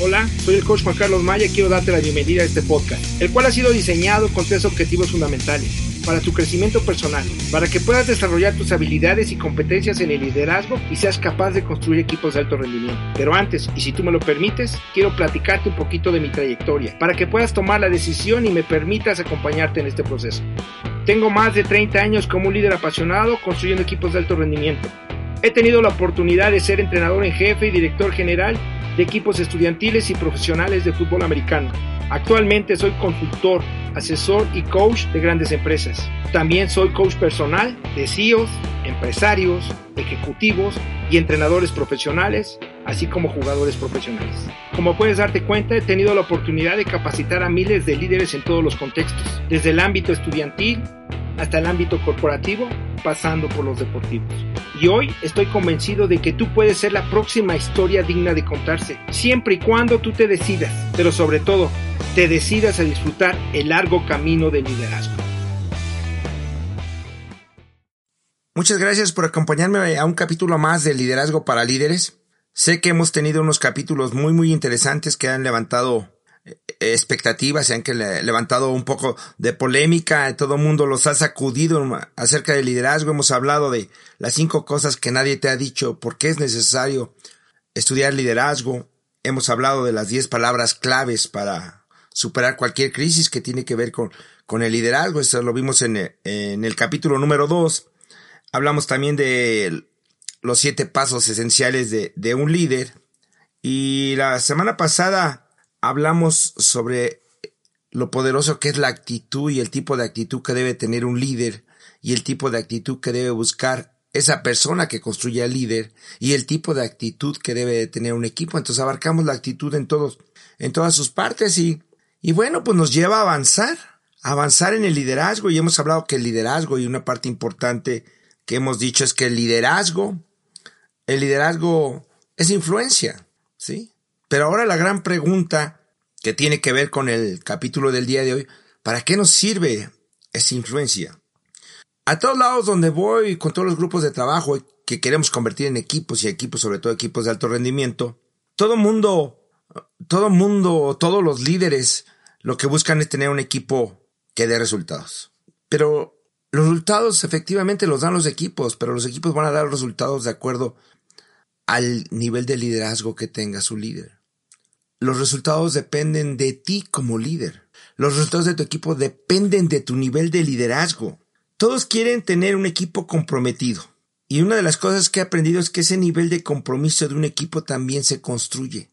Hola, soy el coach Juan Carlos Maya y quiero darte la bienvenida a este podcast, el cual ha sido diseñado con tres objetivos fundamentales para tu crecimiento personal, para que puedas desarrollar tus habilidades y competencias en el liderazgo y seas capaz de construir equipos de alto rendimiento. Pero antes, y si tú me lo permites, quiero platicarte un poquito de mi trayectoria, para que puedas tomar la decisión y me permitas acompañarte en este proceso. Tengo más de 30 años como líder apasionado construyendo equipos de alto rendimiento. He tenido la oportunidad de ser entrenador en jefe y director general de equipos estudiantiles y profesionales de fútbol americano. Actualmente soy consultor, asesor y coach de grandes empresas. También soy coach personal de CEOs, empresarios, ejecutivos y entrenadores profesionales, así como jugadores profesionales. Como puedes darte cuenta, he tenido la oportunidad de capacitar a miles de líderes en todos los contextos, desde el ámbito estudiantil hasta el ámbito corporativo, pasando por los deportivos. Y hoy estoy convencido de que tú puedes ser la próxima historia digna de contarse, siempre y cuando tú te decidas, pero sobre todo, te decidas a disfrutar el largo camino del liderazgo. Muchas gracias por acompañarme a un capítulo más de Liderazgo para Líderes. Sé que hemos tenido unos capítulos muy muy interesantes que han levantado expectativas, se han levantado un poco de polémica, todo el mundo los ha sacudido acerca del liderazgo, hemos hablado de las cinco cosas que nadie te ha dicho, por qué es necesario estudiar liderazgo, hemos hablado de las diez palabras claves para superar cualquier crisis que tiene que ver con, con el liderazgo, eso lo vimos en el, en el capítulo número dos, hablamos también de los siete pasos esenciales de, de un líder, y la semana pasada hablamos sobre lo poderoso que es la actitud y el tipo de actitud que debe tener un líder y el tipo de actitud que debe buscar esa persona que construye al líder y el tipo de actitud que debe tener un equipo. Entonces abarcamos la actitud en todos, en todas sus partes y, y bueno, pues nos lleva a avanzar, a avanzar en el liderazgo y hemos hablado que el liderazgo y una parte importante que hemos dicho es que el liderazgo, el liderazgo es influencia, ¿sí? Pero ahora la gran pregunta que tiene que ver con el capítulo del día de hoy, ¿para qué nos sirve esa influencia? A todos lados donde voy, con todos los grupos de trabajo que queremos convertir en equipos y equipos, sobre todo equipos de alto rendimiento, todo mundo, todo mundo, todos los líderes, lo que buscan es tener un equipo que dé resultados. Pero los resultados efectivamente los dan los equipos, pero los equipos van a dar resultados de acuerdo al nivel de liderazgo que tenga su líder. Los resultados dependen de ti como líder. Los resultados de tu equipo dependen de tu nivel de liderazgo. Todos quieren tener un equipo comprometido. Y una de las cosas que he aprendido es que ese nivel de compromiso de un equipo también se construye.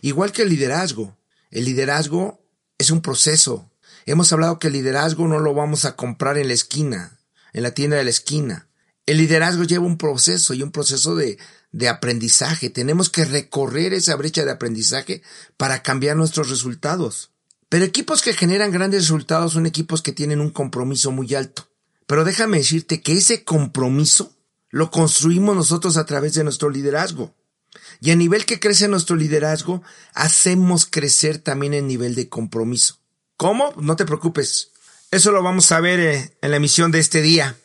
Igual que el liderazgo. El liderazgo es un proceso. Hemos hablado que el liderazgo no lo vamos a comprar en la esquina, en la tienda de la esquina. El liderazgo lleva un proceso y un proceso de, de aprendizaje. Tenemos que recorrer esa brecha de aprendizaje para cambiar nuestros resultados. Pero equipos que generan grandes resultados son equipos que tienen un compromiso muy alto. Pero déjame decirte que ese compromiso lo construimos nosotros a través de nuestro liderazgo. Y a nivel que crece nuestro liderazgo, hacemos crecer también el nivel de compromiso. ¿Cómo? No te preocupes. Eso lo vamos a ver eh, en la emisión de este día.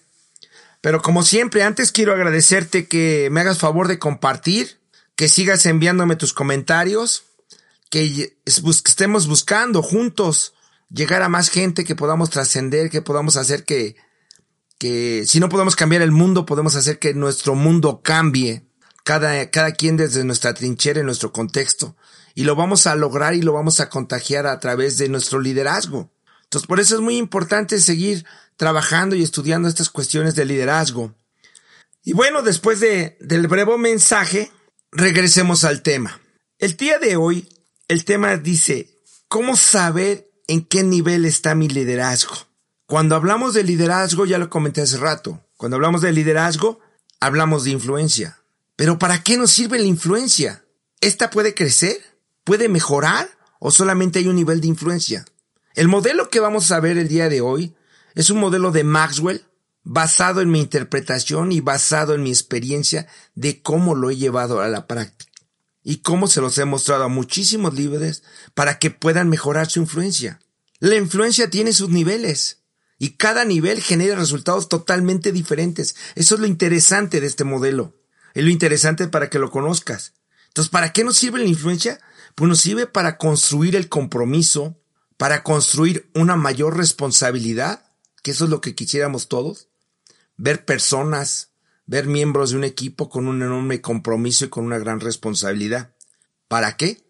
Pero como siempre, antes quiero agradecerte que me hagas favor de compartir, que sigas enviándome tus comentarios, que estemos buscando juntos llegar a más gente, que podamos trascender, que podamos hacer que, que si no podemos cambiar el mundo, podemos hacer que nuestro mundo cambie, cada, cada quien desde nuestra trinchera, en nuestro contexto. Y lo vamos a lograr y lo vamos a contagiar a través de nuestro liderazgo. Entonces, por eso es muy importante seguir trabajando y estudiando estas cuestiones de liderazgo. Y bueno, después de, del breve mensaje, regresemos al tema. El día de hoy, el tema dice, ¿cómo saber en qué nivel está mi liderazgo? Cuando hablamos de liderazgo, ya lo comenté hace rato, cuando hablamos de liderazgo, hablamos de influencia. Pero ¿para qué nos sirve la influencia? ¿Esta puede crecer? ¿Puede mejorar? ¿O solamente hay un nivel de influencia? El modelo que vamos a ver el día de hoy es un modelo de Maxwell basado en mi interpretación y basado en mi experiencia de cómo lo he llevado a la práctica y cómo se los he mostrado a muchísimos líderes para que puedan mejorar su influencia. La influencia tiene sus niveles y cada nivel genera resultados totalmente diferentes. Eso es lo interesante de este modelo. Es lo interesante para que lo conozcas. Entonces, ¿para qué nos sirve la influencia? Pues nos sirve para construir el compromiso, para construir una mayor responsabilidad, que eso es lo que quisiéramos todos, ver personas, ver miembros de un equipo con un enorme compromiso y con una gran responsabilidad. ¿Para qué?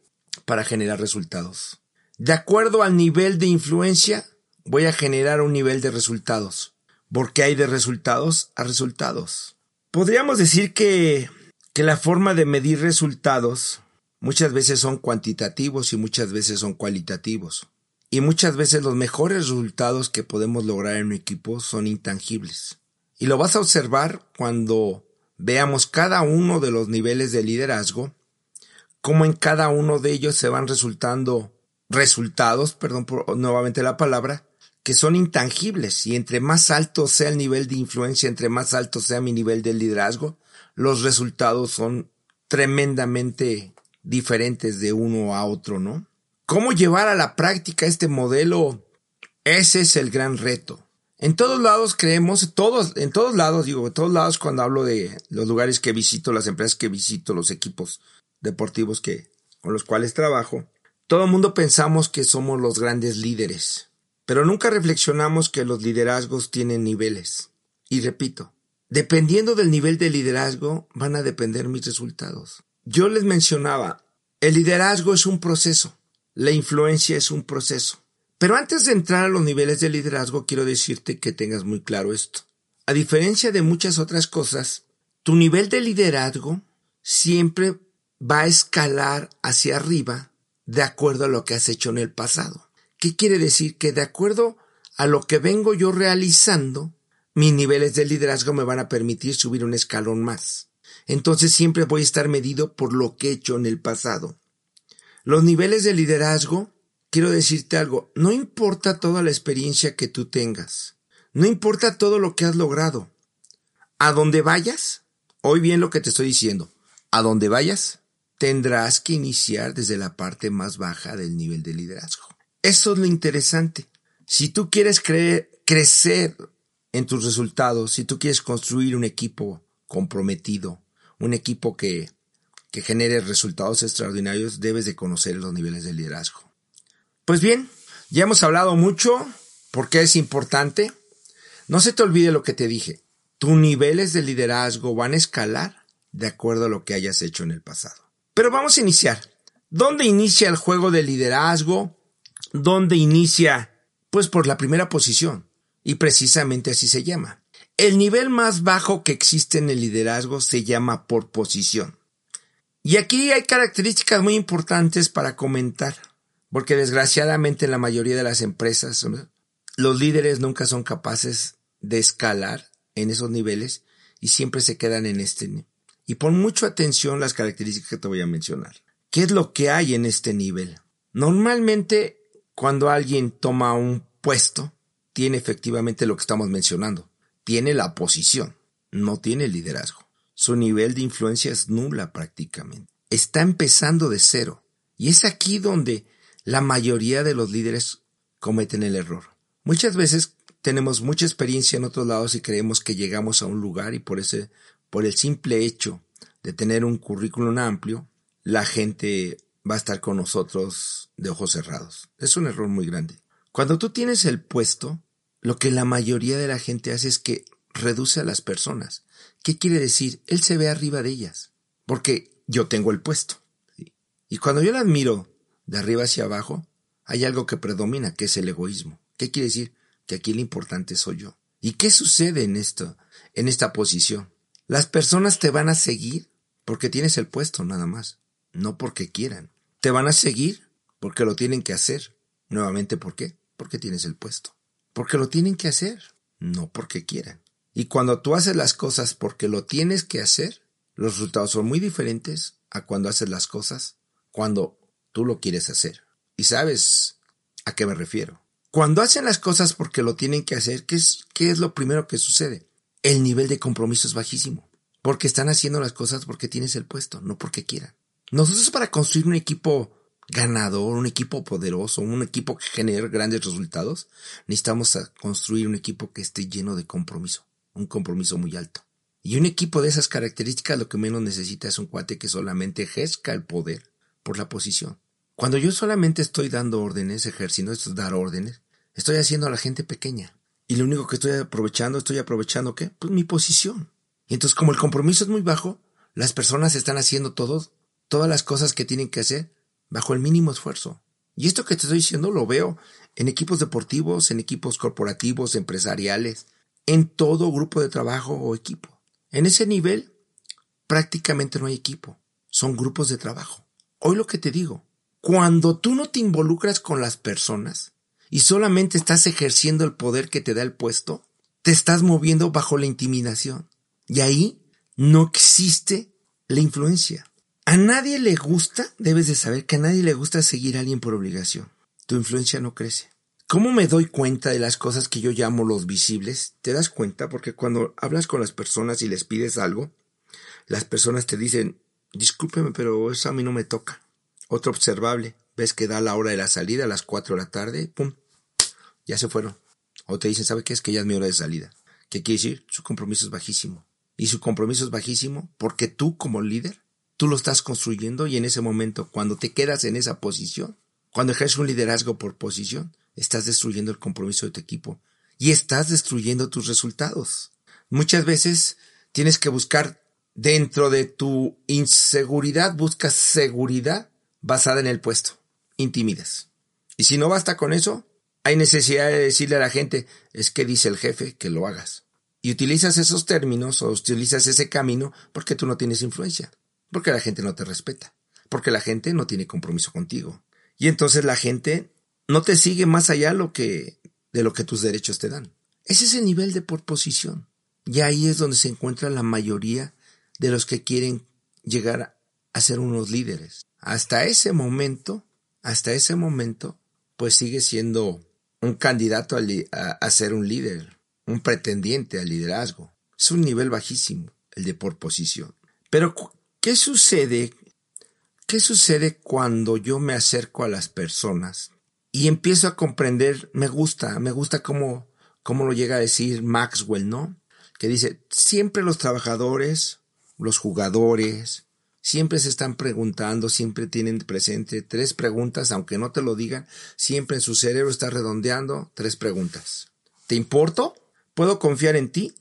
Para generar resultados. De acuerdo al nivel de influencia, voy a generar un nivel de resultados. Porque hay de resultados a resultados. Podríamos decir que, que la forma de medir resultados muchas veces son cuantitativos y muchas veces son cualitativos. Y muchas veces los mejores resultados que podemos lograr en un equipo son intangibles. Y lo vas a observar cuando veamos cada uno de los niveles de liderazgo, cómo en cada uno de ellos se van resultando resultados, perdón por nuevamente la palabra, que son intangibles y entre más alto sea el nivel de influencia, entre más alto sea mi nivel de liderazgo, los resultados son tremendamente diferentes de uno a otro, ¿no? ¿Cómo llevar a la práctica este modelo? Ese es el gran reto. En todos lados creemos, todos, en todos lados, digo, en todos lados cuando hablo de los lugares que visito, las empresas que visito, los equipos deportivos que, con los cuales trabajo, todo el mundo pensamos que somos los grandes líderes, pero nunca reflexionamos que los liderazgos tienen niveles. Y repito, dependiendo del nivel de liderazgo van a depender mis resultados. Yo les mencionaba, el liderazgo es un proceso, la influencia es un proceso. Pero antes de entrar a los niveles de liderazgo, quiero decirte que tengas muy claro esto. A diferencia de muchas otras cosas, tu nivel de liderazgo siempre va a escalar hacia arriba de acuerdo a lo que has hecho en el pasado. ¿Qué quiere decir? Que de acuerdo a lo que vengo yo realizando, mis niveles de liderazgo me van a permitir subir un escalón más. Entonces siempre voy a estar medido por lo que he hecho en el pasado. Los niveles de liderazgo quiero decirte algo, no importa toda la experiencia que tú tengas, no importa todo lo que has logrado, a donde vayas, oí bien lo que te estoy diciendo, a donde vayas, tendrás que iniciar desde la parte más baja del nivel de liderazgo. Eso es lo interesante. Si tú quieres crecer en tus resultados, si tú quieres construir un equipo comprometido, un equipo que, que genere resultados extraordinarios, debes de conocer los niveles de liderazgo. Pues bien, ya hemos hablado mucho porque es importante. No se te olvide lo que te dije. Tus niveles de liderazgo van a escalar de acuerdo a lo que hayas hecho en el pasado. Pero vamos a iniciar. ¿Dónde inicia el juego de liderazgo? ¿Dónde inicia? Pues por la primera posición. Y precisamente así se llama. El nivel más bajo que existe en el liderazgo se llama por posición. Y aquí hay características muy importantes para comentar. Porque desgraciadamente en la mayoría de las empresas los líderes nunca son capaces de escalar en esos niveles y siempre se quedan en este. Y pon mucha atención las características que te voy a mencionar. ¿Qué es lo que hay en este nivel? Normalmente cuando alguien toma un puesto, tiene efectivamente lo que estamos mencionando. Tiene la posición, no tiene liderazgo. Su nivel de influencia es nula prácticamente. Está empezando de cero. Y es aquí donde la mayoría de los líderes cometen el error. Muchas veces tenemos mucha experiencia en otros lados y creemos que llegamos a un lugar y por ese, por el simple hecho de tener un currículum amplio, la gente va a estar con nosotros de ojos cerrados. Es un error muy grande. Cuando tú tienes el puesto, lo que la mayoría de la gente hace es que reduce a las personas. ¿Qué quiere decir? Él se ve arriba de ellas, porque yo tengo el puesto. Y cuando yo la admiro de arriba hacia abajo, hay algo que predomina, que es el egoísmo. ¿Qué quiere decir? Que aquí lo importante soy yo. ¿Y qué sucede en esto, en esta posición? Las personas te van a seguir porque tienes el puesto nada más, no porque quieran. Te van a seguir porque lo tienen que hacer. Nuevamente, ¿por qué? Porque tienes el puesto. Porque lo tienen que hacer, no porque quieran. Y cuando tú haces las cosas porque lo tienes que hacer, los resultados son muy diferentes a cuando haces las cosas cuando tú lo quieres hacer. Y sabes a qué me refiero. Cuando hacen las cosas porque lo tienen que hacer, ¿qué es, qué es lo primero que sucede? El nivel de compromiso es bajísimo. Porque están haciendo las cosas porque tienes el puesto, no porque quieran. Nosotros para construir un equipo ganador, un equipo poderoso, un equipo que genere grandes resultados, necesitamos construir un equipo que esté lleno de compromiso, un compromiso muy alto. Y un equipo de esas características lo que menos necesita es un cuate que solamente ejerza el poder por la posición. Cuando yo solamente estoy dando órdenes, ejerciendo esto es dar órdenes, estoy haciendo a la gente pequeña. Y lo único que estoy aprovechando, estoy aprovechando qué? Pues mi posición. Y entonces como el compromiso es muy bajo, las personas están haciendo todo, todas las cosas que tienen que hacer bajo el mínimo esfuerzo. Y esto que te estoy diciendo lo veo en equipos deportivos, en equipos corporativos, empresariales, en todo grupo de trabajo o equipo. En ese nivel prácticamente no hay equipo, son grupos de trabajo. Hoy lo que te digo, cuando tú no te involucras con las personas y solamente estás ejerciendo el poder que te da el puesto, te estás moviendo bajo la intimidación. Y ahí no existe la influencia. A nadie le gusta, debes de saber que a nadie le gusta seguir a alguien por obligación. Tu influencia no crece. ¿Cómo me doy cuenta de las cosas que yo llamo los visibles? Te das cuenta porque cuando hablas con las personas y les pides algo, las personas te dicen, discúlpeme, pero eso a mí no me toca. Otro observable, ves que da la hora de la salida a las 4 de la tarde, pum, ya se fueron. O te dicen, ¿sabe qué es? Que ya es mi hora de salida. ¿Qué quiere decir? Su compromiso es bajísimo. Y su compromiso es bajísimo porque tú como líder Tú lo estás construyendo y en ese momento, cuando te quedas en esa posición, cuando ejerces un liderazgo por posición, estás destruyendo el compromiso de tu equipo y estás destruyendo tus resultados. Muchas veces tienes que buscar dentro de tu inseguridad, buscas seguridad basada en el puesto. Intimidas. Y si no basta con eso, hay necesidad de decirle a la gente, es que dice el jefe que lo hagas. Y utilizas esos términos o utilizas ese camino porque tú no tienes influencia. Porque la gente no te respeta. Porque la gente no tiene compromiso contigo. Y entonces la gente no te sigue más allá lo que, de lo que tus derechos te dan. Ese es el nivel de por posición. Y ahí es donde se encuentra la mayoría de los que quieren llegar a ser unos líderes. Hasta ese momento, hasta ese momento, pues sigue siendo un candidato a, ser un líder, un pretendiente al liderazgo. Es un nivel bajísimo, el de por posición. Pero ¿Qué sucede? ¿Qué sucede cuando yo me acerco a las personas y empiezo a comprender, me gusta, me gusta cómo, cómo lo llega a decir Maxwell, ¿no? Que dice, siempre los trabajadores, los jugadores, siempre se están preguntando, siempre tienen presente tres preguntas, aunque no te lo digan, siempre en su cerebro está redondeando tres preguntas. ¿Te importo? ¿Puedo confiar en ti?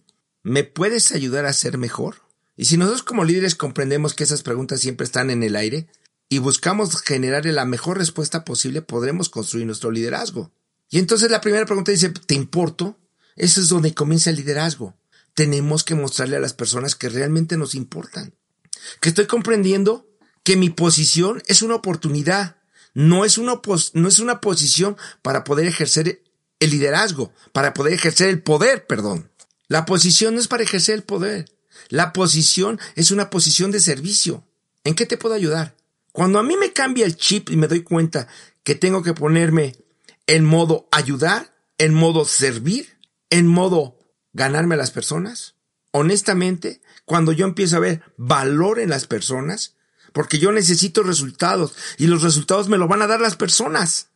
¿Me puedes ayudar a ser mejor? Y si nosotros como líderes comprendemos que esas preguntas siempre están en el aire y buscamos generarle la mejor respuesta posible, podremos construir nuestro liderazgo. Y entonces la primera pregunta dice, ¿te importo? Eso es donde comienza el liderazgo. Tenemos que mostrarle a las personas que realmente nos importan. Que estoy comprendiendo que mi posición es una oportunidad, no es una, no es una posición para poder ejercer el liderazgo, para poder ejercer el poder, perdón. La posición no es para ejercer el poder. La posición es una posición de servicio. ¿En qué te puedo ayudar? Cuando a mí me cambia el chip y me doy cuenta que tengo que ponerme en modo ayudar, en modo servir, en modo ganarme a las personas, honestamente, cuando yo empiezo a ver valor en las personas, porque yo necesito resultados y los resultados me lo van a dar las personas.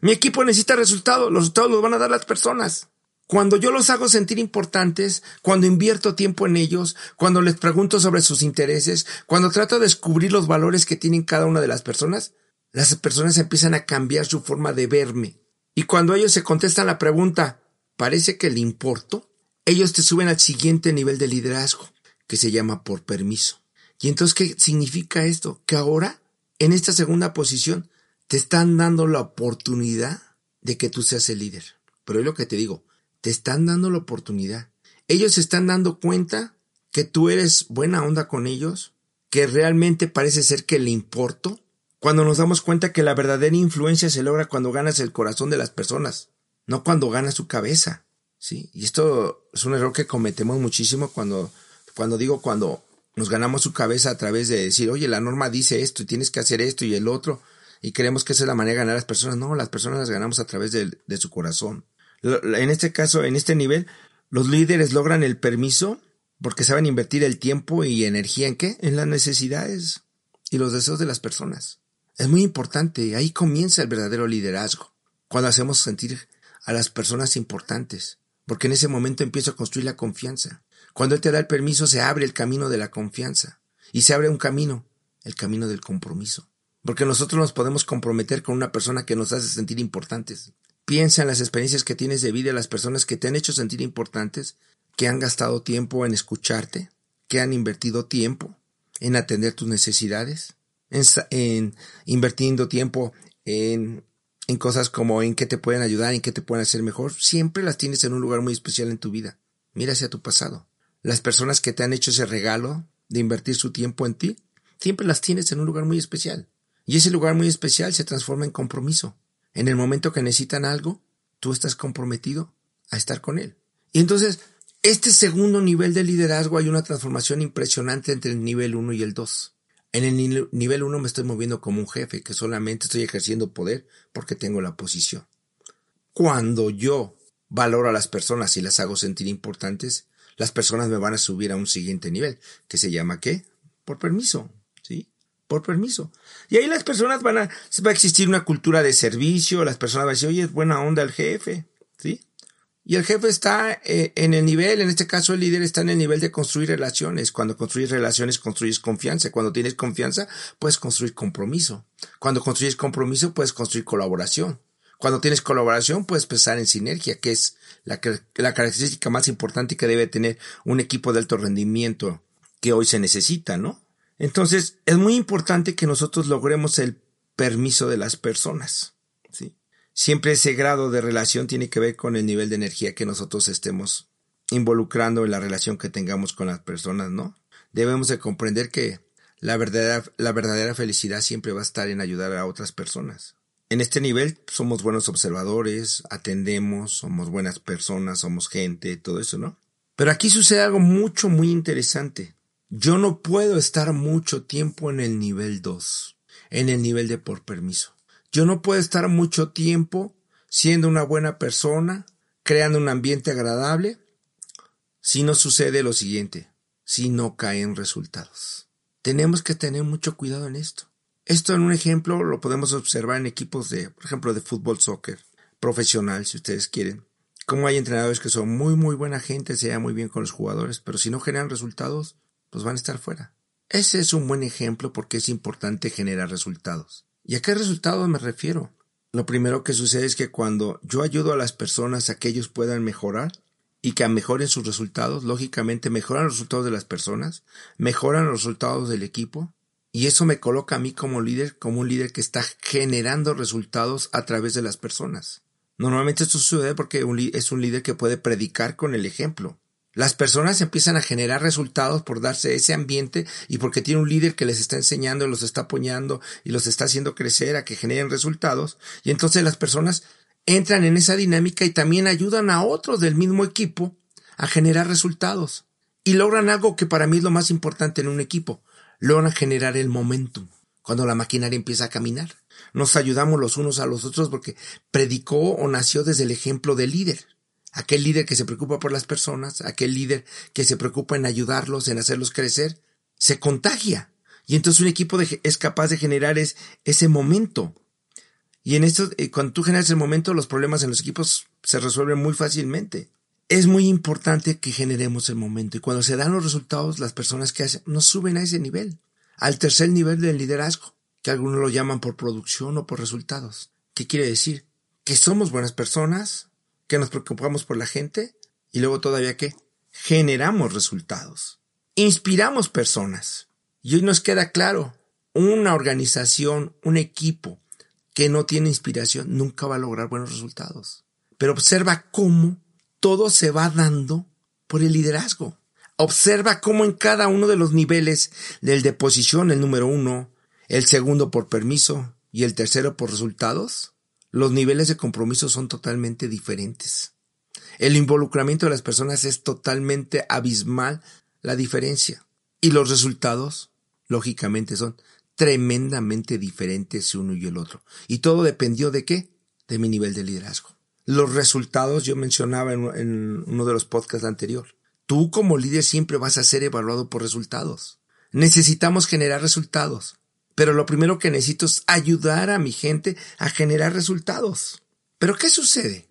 Mi equipo necesita resultados, los resultados los van a dar las personas. Cuando yo los hago sentir importantes, cuando invierto tiempo en ellos, cuando les pregunto sobre sus intereses, cuando trato de descubrir los valores que tienen cada una de las personas, las personas empiezan a cambiar su forma de verme. Y cuando ellos se contestan la pregunta, ¿parece que le importo? Ellos te suben al siguiente nivel de liderazgo, que se llama por permiso. Y entonces, ¿qué significa esto? Que ahora, en esta segunda posición, te están dando la oportunidad de que tú seas el líder. Pero es lo que te digo, te están dando la oportunidad. Ellos se están dando cuenta que tú eres buena onda con ellos, que realmente parece ser que le importo. Cuando nos damos cuenta que la verdadera influencia se logra cuando ganas el corazón de las personas, no cuando ganas su cabeza. ¿sí? Y esto es un error que cometemos muchísimo cuando, cuando digo cuando Nos ganamos su cabeza a través de decir, oye, la norma dice esto y tienes que hacer esto y el otro, y creemos que esa es la manera de ganar a las personas. No, las personas las ganamos a través de, de su corazón. En este caso, en este nivel, los líderes logran el permiso porque saben invertir el tiempo y energía en qué? En las necesidades y los deseos de las personas. Es muy importante, ahí comienza el verdadero liderazgo, cuando hacemos sentir a las personas importantes, porque en ese momento empieza a construir la confianza. Cuando Él te da el permiso, se abre el camino de la confianza, y se abre un camino, el camino del compromiso. Porque nosotros nos podemos comprometer con una persona que nos hace sentir importantes. Piensa en las experiencias que tienes de vida, las personas que te han hecho sentir importantes, que han gastado tiempo en escucharte, que han invertido tiempo en atender tus necesidades, en, invirtiendo tiempo en, en cosas como en qué te pueden ayudar, en qué te pueden hacer mejor, siempre las tienes en un lugar muy especial en tu vida. Mira hacia tu pasado. Las personas que te han hecho ese regalo de invertir su tiempo en ti, siempre las tienes en un lugar muy especial. Y ese lugar muy especial se transforma en compromiso. En el momento que necesitan algo, tú estás comprometido a estar con él. Y entonces, este segundo nivel de liderazgo hay una transformación impresionante entre el nivel 1 y el 2. En el nivel 1 me estoy moviendo como un jefe, que solamente estoy ejerciendo poder porque tengo la posición. Cuando yo valoro a las personas y las hago sentir importantes, las personas me van a subir a un siguiente nivel, que se llama ¿qué? Por permiso. Por permiso. Y ahí las personas van a, va a existir una cultura de servicio, las personas van a decir, oye, es buena onda el jefe, ¿sí? Y el jefe está eh, en el nivel, en este caso el líder está en el nivel de construir relaciones. Cuando construyes relaciones, construyes confianza. Cuando tienes confianza, puedes construir compromiso. Cuando construyes compromiso, puedes construir colaboración. Cuando tienes colaboración, puedes pensar en sinergia, que es la, la característica más importante que debe tener un equipo de alto rendimiento que hoy se necesita, ¿no? Entonces, es muy importante que nosotros logremos el permiso de las personas, ¿sí? Siempre ese grado de relación tiene que ver con el nivel de energía que nosotros estemos involucrando en la relación que tengamos con las personas, ¿no? Debemos de comprender que la verdadera, la verdadera felicidad siempre va a estar en ayudar a otras personas. En este nivel somos buenos observadores, atendemos, somos buenas personas, somos gente, todo eso, ¿no? Pero aquí sucede algo mucho, muy interesante. Yo no puedo estar mucho tiempo en el nivel 2, en el nivel de por permiso. Yo no puedo estar mucho tiempo siendo una buena persona, creando un ambiente agradable, si no sucede lo siguiente, si no caen resultados. Tenemos que tener mucho cuidado en esto. Esto en un ejemplo lo podemos observar en equipos de, por ejemplo, de fútbol, soccer, profesional, si ustedes quieren. Como hay entrenadores que son muy, muy buena gente, se llevan muy bien con los jugadores, pero si no generan resultados, pues van a estar fuera. Ese es un buen ejemplo porque es importante generar resultados. ¿Y a qué resultados me refiero? Lo primero que sucede es que cuando yo ayudo a las personas a que ellos puedan mejorar y que mejoren sus resultados, lógicamente mejoran los resultados de las personas, mejoran los resultados del equipo, y eso me coloca a mí como líder, como un líder que está generando resultados a través de las personas. Normalmente esto sucede porque es un líder que puede predicar con el ejemplo. Las personas empiezan a generar resultados por darse ese ambiente y porque tiene un líder que les está enseñando, los está apoyando y los está haciendo crecer a que generen resultados. Y entonces las personas entran en esa dinámica y también ayudan a otros del mismo equipo a generar resultados. Y logran algo que para mí es lo más importante en un equipo. Logran generar el momentum. Cuando la maquinaria empieza a caminar. Nos ayudamos los unos a los otros porque predicó o nació desde el ejemplo del líder aquel líder que se preocupa por las personas, aquel líder que se preocupa en ayudarlos, en hacerlos crecer, se contagia. Y entonces un equipo es capaz de generar ese momento. Y en esto, eh, cuando tú generas el momento, los problemas en los equipos se resuelven muy fácilmente. Es muy importante que generemos el momento. Y cuando se dan los resultados, las personas que hacen, nos suben a ese nivel, al tercer nivel del liderazgo, que algunos lo llaman por producción o por resultados. ¿Qué quiere decir? Que somos buenas personas, que nos preocupamos por la gente y luego todavía que generamos resultados, inspiramos personas. Y hoy nos queda claro, una organización, un equipo que no tiene inspiración nunca va a lograr buenos resultados. Pero observa cómo todo se va dando por el liderazgo. Observa cómo en cada uno de los niveles del de posición, el número uno, el segundo por permiso y el tercero por resultados, los niveles de compromiso son totalmente diferentes. El involucramiento de las personas es totalmente abismal la diferencia. Y los resultados, lógicamente, son tremendamente diferentes uno y el otro. Y todo dependió de qué? De mi nivel de liderazgo. Los resultados, yo mencionaba en, en uno de los podcasts anteriores. Tú como líder siempre vas a ser evaluado por resultados. Necesitamos generar resultados. Pero lo primero que necesito es ayudar a mi gente a generar resultados. Pero ¿qué sucede?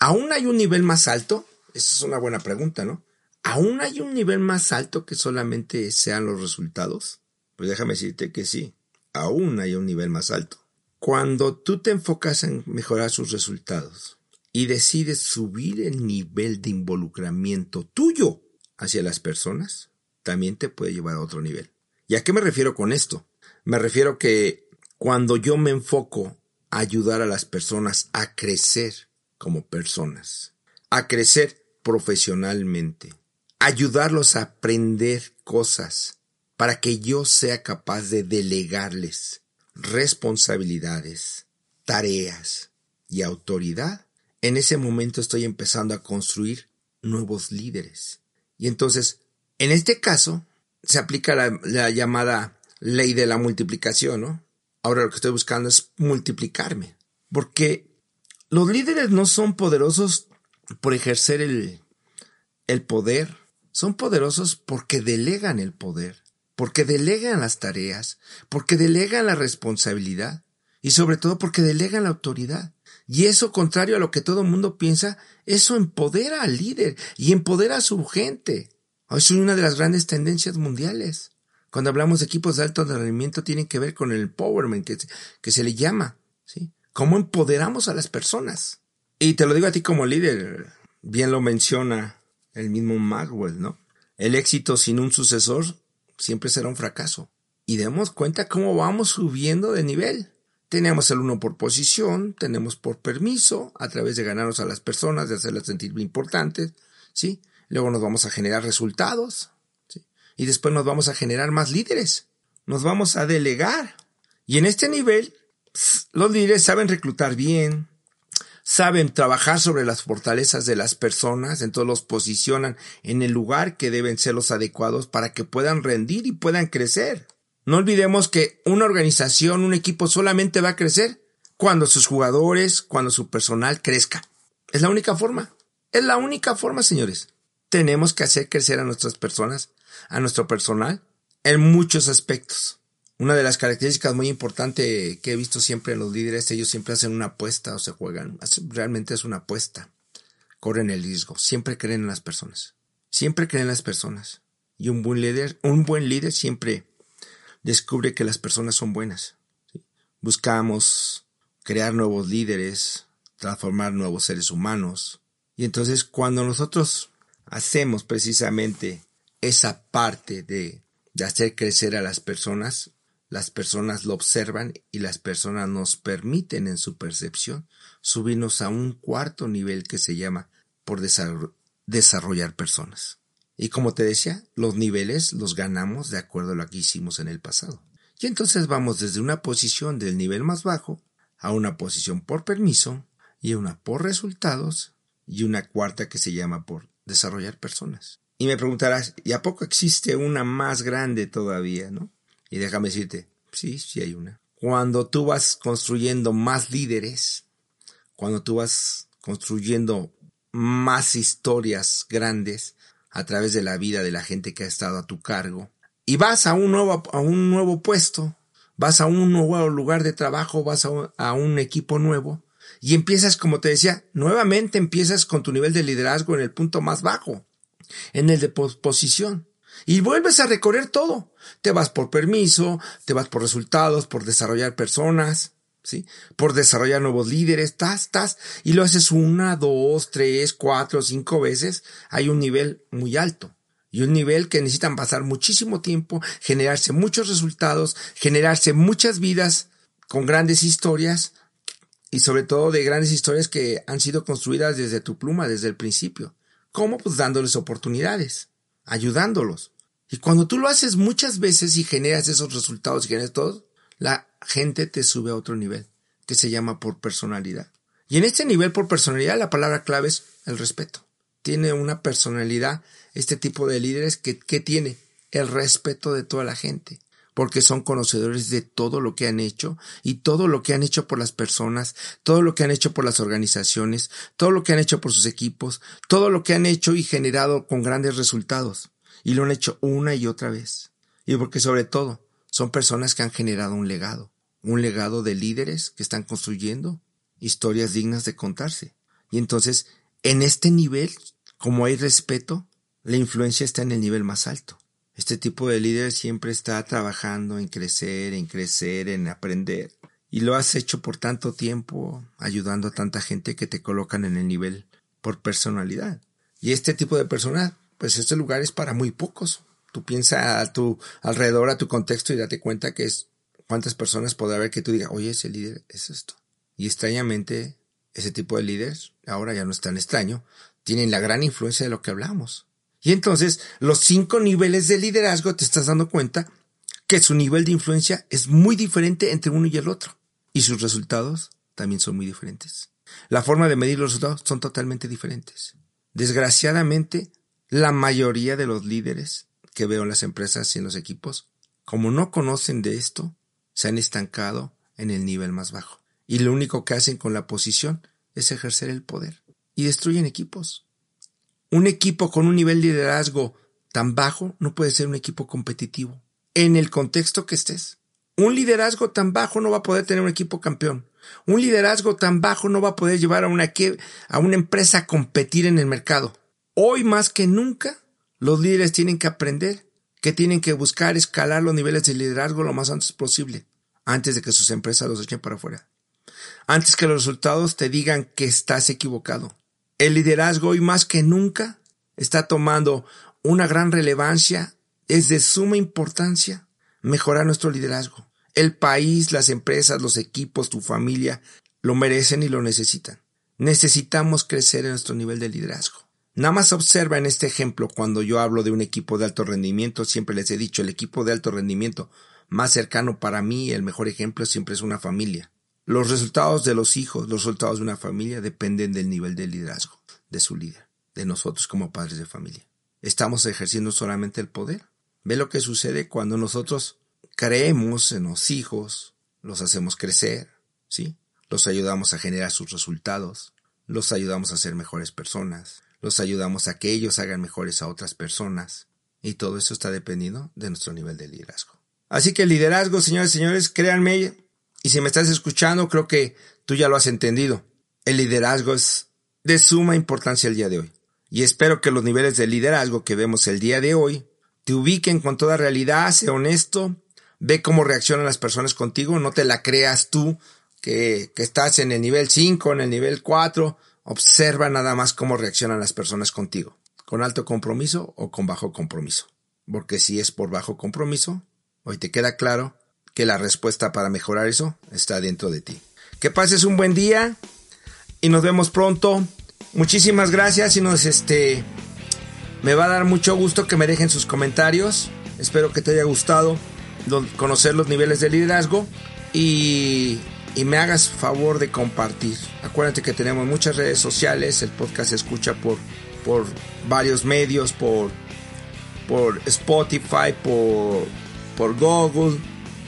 ¿Aún hay un nivel más alto? Esa es una buena pregunta, ¿no? ¿Aún hay un nivel más alto que solamente sean los resultados? Pues déjame decirte que sí, aún hay un nivel más alto. Cuando tú te enfocas en mejorar sus resultados y decides subir el nivel de involucramiento tuyo hacia las personas, también te puede llevar a otro nivel. ¿Y a qué me refiero con esto? Me refiero que cuando yo me enfoco a ayudar a las personas a crecer como personas, a crecer profesionalmente, ayudarlos a aprender cosas para que yo sea capaz de delegarles responsabilidades, tareas y autoridad, en ese momento estoy empezando a construir nuevos líderes. Y entonces, en este caso, se aplica la, llamada ley de la multiplicación, ¿no? Ahora lo que estoy buscando es multiplicarme. Porque los líderes no son poderosos por ejercer el, el poder, son poderosos porque delegan el poder, porque delegan las tareas, porque delegan la responsabilidad y sobre todo porque delegan la autoridad. Y eso, contrario a lo que todo el mundo piensa, eso empodera al líder y empodera a su gente. Es una de las grandes tendencias mundiales. Cuando hablamos de equipos de alto rendimiento, tienen que ver con el empowerment que, que se le llama. ¿sí? ¿Cómo empoderamos a las personas? Y te lo digo a ti como líder, bien lo menciona el mismo Maxwell, ¿no? El éxito sin un sucesor siempre será un fracaso. Y demos cuenta cómo vamos subiendo de nivel. Tenemos el uno por posición, tenemos por permiso, a través de ganarnos a las personas, de hacerlas sentir importantes, ¿sí? Luego nos vamos a generar resultados. Y después nos vamos a generar más líderes. Nos vamos a delegar. Y en este nivel, los líderes saben reclutar bien, saben trabajar sobre las fortalezas de las personas, entonces los posicionan en el lugar que deben ser los adecuados para que puedan rendir y puedan crecer. No olvidemos que una organización, un equipo solamente va a crecer cuando sus jugadores, cuando su personal crezca. Es la única forma. Es la única forma, señores. Tenemos que hacer crecer a nuestras personas, a nuestro personal, en muchos aspectos. Una de las características muy importantes que he visto siempre en los líderes, ellos siempre hacen una apuesta o se juegan. Realmente es una apuesta. Corren el riesgo. Siempre creen en las personas. Siempre creen en las personas. Y un buen líder, un buen líder siempre descubre que las personas son buenas. Buscamos crear nuevos líderes, transformar nuevos seres humanos. Y entonces cuando nosotros hacemos precisamente esa parte de, de hacer crecer a las personas, las personas lo observan y las personas nos permiten en su percepción subirnos a un cuarto nivel que se llama por desarrollar personas. Y como te decía, los niveles los ganamos de acuerdo a lo que hicimos en el pasado. Y entonces vamos desde una posición del nivel más bajo a una posición por permiso y una por resultados y una cuarta que se llama por desarrollar personas. Y me preguntarás, ¿y a poco existe una más grande todavía, no? Y déjame decirte, sí, sí hay una. Cuando tú vas construyendo más líderes, cuando tú vas construyendo más historias grandes a través de la vida de la gente que ha estado a tu cargo, y vas a un nuevo, a un nuevo puesto, vas a un nuevo lugar de trabajo, vas a un, a un equipo nuevo, y empiezas, como te decía, nuevamente empiezas con tu nivel de liderazgo en el punto más bajo, en el de posición. Y vuelves a recorrer todo. Te vas por permiso, te vas por resultados, por desarrollar personas, ¿sí? Por desarrollar nuevos líderes, estás, estás, y lo haces una, dos, tres, cuatro, cinco veces. Hay un nivel muy alto. Y un nivel que necesitan pasar muchísimo tiempo, generarse muchos resultados, generarse muchas vidas con grandes historias y sobre todo de grandes historias que han sido construidas desde tu pluma, desde el principio. ¿Cómo? Pues dándoles oportunidades ayudándolos. Y cuando tú lo haces muchas veces y generas esos resultados y generas todo, la gente te sube a otro nivel, que se llama por personalidad. Y en este nivel por personalidad la palabra clave es el respeto. Tiene una personalidad, este tipo de líderes que, que tiene el respeto de toda la gente, porque son conocedores de todo lo que han hecho y todo lo que han hecho por las personas, todo lo que han hecho por las organizaciones, todo lo que han hecho por sus equipos, todo lo que han hecho y generado con grandes resultados. Y lo han hecho una y otra vez. Y porque sobre todo son personas que han generado un legado, un legado de líderes que están construyendo historias dignas de contarse. Y entonces, en este nivel, como hay respeto, la influencia está en el nivel más alto. Este tipo de líder siempre está trabajando en crecer, en crecer, en aprender. Y lo has hecho por tanto tiempo, ayudando a tanta gente que te colocan en el nivel por personalidad. Y este tipo de persona, pues este lugar es para muy pocos. Tú piensa a tu alrededor, a tu contexto y date cuenta que es cuántas personas podrá haber que tú digas, oye, ese líder es esto. Y extrañamente, ese tipo de líderes, ahora ya no es tan extraño, tienen la gran influencia de lo que hablamos. Y entonces, los cinco niveles de liderazgo te estás dando cuenta que su nivel de influencia es muy diferente entre uno y el otro. Y sus resultados también son muy diferentes. La forma de medir los resultados son totalmente diferentes. Desgraciadamente, la mayoría de los líderes que veo en las empresas y en los equipos, como no conocen de esto, se han estancado en el nivel más bajo. Y lo único que hacen con la posición es ejercer el poder. Y destruyen equipos. Un equipo con un nivel de liderazgo tan bajo no puede ser un equipo competitivo. En el contexto que estés. Un liderazgo tan bajo no va a poder tener un equipo campeón. Un liderazgo tan bajo no va a poder llevar a una, a una empresa a competir en el mercado. Hoy más que nunca, los líderes tienen que aprender que tienen que buscar escalar los niveles de liderazgo lo más antes posible, antes de que sus empresas los echen para afuera. Antes que los resultados te digan que estás equivocado. El liderazgo hoy más que nunca está tomando una gran relevancia, es de suma importancia mejorar nuestro liderazgo. El país, las empresas, los equipos, tu familia lo merecen y lo necesitan. Necesitamos crecer en nuestro nivel de liderazgo. Nada más observa en este ejemplo cuando yo hablo de un equipo de alto rendimiento, siempre les he dicho, el equipo de alto rendimiento más cercano para mí, el mejor ejemplo siempre es una familia. Los resultados de los hijos, los resultados de una familia dependen del nivel de liderazgo de su líder, de nosotros como padres de familia. ¿Estamos ejerciendo solamente el poder? Ve lo que sucede cuando nosotros creemos en los hijos, los hacemos crecer, ¿sí? Los ayudamos a generar sus resultados, los ayudamos a ser mejores personas, los ayudamos a que ellos hagan mejores a otras personas. Y todo eso está dependiendo de nuestro nivel de liderazgo. Así que el liderazgo, señores y señores, créanme, y si me estás escuchando, creo que tú ya lo has entendido. El liderazgo es de suma importancia el día de hoy. Y espero que los niveles de liderazgo que vemos el día de hoy te ubiquen con toda realidad, sé honesto, ve cómo reaccionan las personas contigo, no te la creas tú que, que estás en el nivel 5, en el nivel 4, Observa nada más cómo reaccionan las personas contigo, con alto compromiso o con bajo compromiso. Porque si es por bajo compromiso, hoy te queda claro que la respuesta para mejorar eso está dentro de ti. Que pases un buen día y nos vemos pronto. Muchísimas gracias y nos este me va a dar mucho gusto que me dejen sus comentarios. Espero que te haya gustado conocer los niveles de liderazgo y y me hagas favor de compartir. Acuérdate que tenemos muchas redes sociales, el podcast se escucha por, por varios medios, por, por Spotify, por, por Google,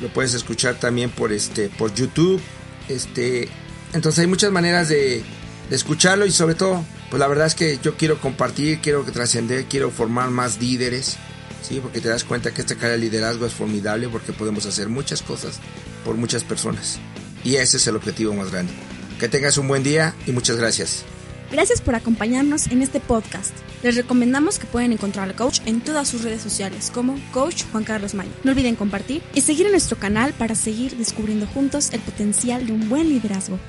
lo puedes escuchar también por, este, por YouTube. Este, entonces hay muchas maneras de, de escucharlo y sobre todo, pues la verdad es que yo quiero compartir, quiero trascender, quiero formar más líderes. Sí, porque te das cuenta que esta cara de liderazgo es formidable porque podemos hacer muchas cosas por muchas personas. Y ese es el objetivo más grande. Que tengas un buen día y muchas gracias. Gracias por acompañarnos en este podcast. Les recomendamos que pueden encontrar al coach en todas sus redes sociales como Coach Juan Carlos Mayo. No olviden compartir y seguir en nuestro canal para seguir descubriendo juntos el potencial de un buen liderazgo.